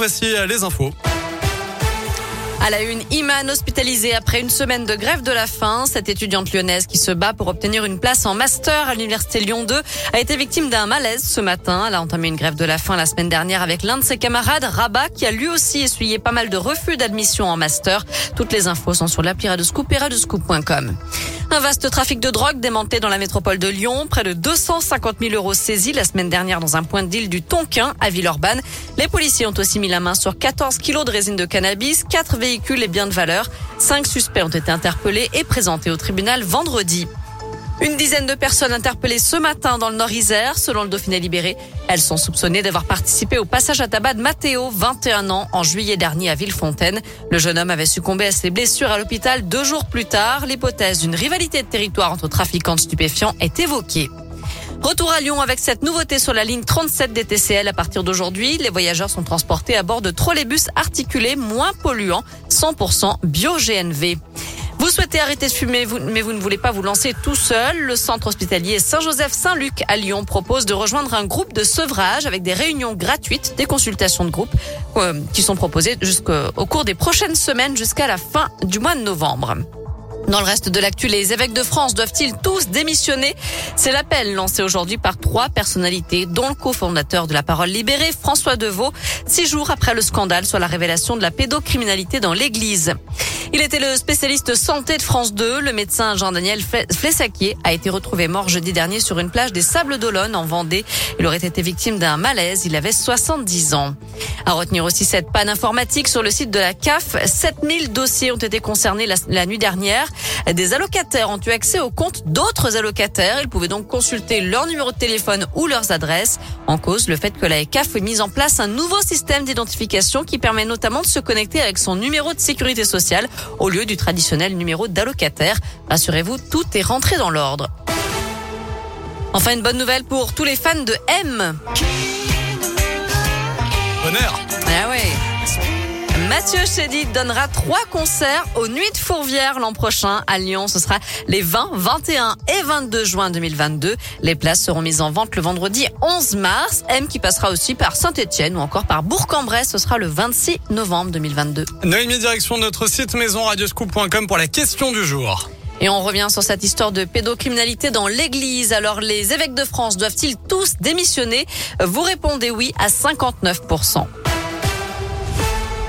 voici les infos. À la une, Iman hospitalisée après une semaine de grève de la faim. Cette étudiante lyonnaise qui se bat pour obtenir une place en master à l'université Lyon 2 a été victime d'un malaise ce matin. Elle a entamé une grève de la faim la semaine dernière avec l'un de ses camarades, Rabat, qui a lui aussi essuyé pas mal de refus d'admission en master. Toutes les infos sont sur l'appli Radescoop et radescoop.com. Un vaste trafic de drogue démantelé dans la métropole de Lyon. Près de 250 000 euros saisis la semaine dernière dans un point de deal du Tonkin à Villeurbanne. Les policiers ont aussi mis la main sur 14 kilos de résine de cannabis, 4 véhicules et biens de valeur. Cinq suspects ont été interpellés et présentés au tribunal vendredi. Une dizaine de personnes interpellées ce matin dans le Nord-Isère, selon le Dauphiné libéré. Elles sont soupçonnées d'avoir participé au passage à tabac de Matteo, 21 ans, en juillet dernier à Villefontaine. Le jeune homme avait succombé à ses blessures à l'hôpital deux jours plus tard. L'hypothèse d'une rivalité de territoire entre trafiquants de stupéfiants est évoquée. Retour à Lyon avec cette nouveauté sur la ligne 37 des TCL à partir d'aujourd'hui. Les voyageurs sont transportés à bord de trolleybus articulés moins polluants, 100% bio-GNV. Vous souhaitez arrêter de fumer, mais vous ne voulez pas vous lancer tout seul. Le centre hospitalier Saint-Joseph-Saint-Luc à Lyon propose de rejoindre un groupe de sevrage avec des réunions gratuites, des consultations de groupe euh, qui sont proposées jusqu'au cours des prochaines semaines jusqu'à la fin du mois de novembre. Dans le reste de l'actu, les évêques de France doivent-ils tous démissionner? C'est l'appel lancé aujourd'hui par trois personnalités, dont le cofondateur de la Parole libérée, François Deveau, six jours après le scandale sur la révélation de la pédocriminalité dans l'Église. Il était le spécialiste santé de France 2. Le médecin Jean-Daniel Flessaquier a été retrouvé mort jeudi dernier sur une plage des Sables d'Olonne en Vendée. Il aurait été victime d'un malaise. Il avait 70 ans. À retenir aussi cette panne informatique sur le site de la CAF. 7000 dossiers ont été concernés la, nuit dernière. Des allocataires ont eu accès aux comptes d'autres allocataires. Ils pouvaient donc consulter leur numéro de téléphone ou leurs adresses. En cause, le fait que la CAF ait mis en place un nouveau système d'identification qui permet notamment de se connecter avec son numéro de sécurité sociale au lieu du traditionnel numéro d'allocataire. Rassurez-vous, tout est rentré dans l'ordre. Enfin, une bonne nouvelle pour tous les fans de M. Honneur. Ah ouais. Mathieu Chédid donnera trois concerts aux Nuits de Fourvière l'an prochain à Lyon. Ce sera les 20, 21 et 22 juin 2022. Les places seront mises en vente le vendredi 11 mars. M qui passera aussi par Saint-Etienne ou encore par Bourg-en-Bresse. Ce sera le 26 novembre 2022. Noémie, direction de notre site maison radioscoop.com pour la question du jour. Et on revient sur cette histoire de pédocriminalité dans l'église. Alors, les évêques de France doivent-ils tous démissionner? Vous répondez oui à 59%.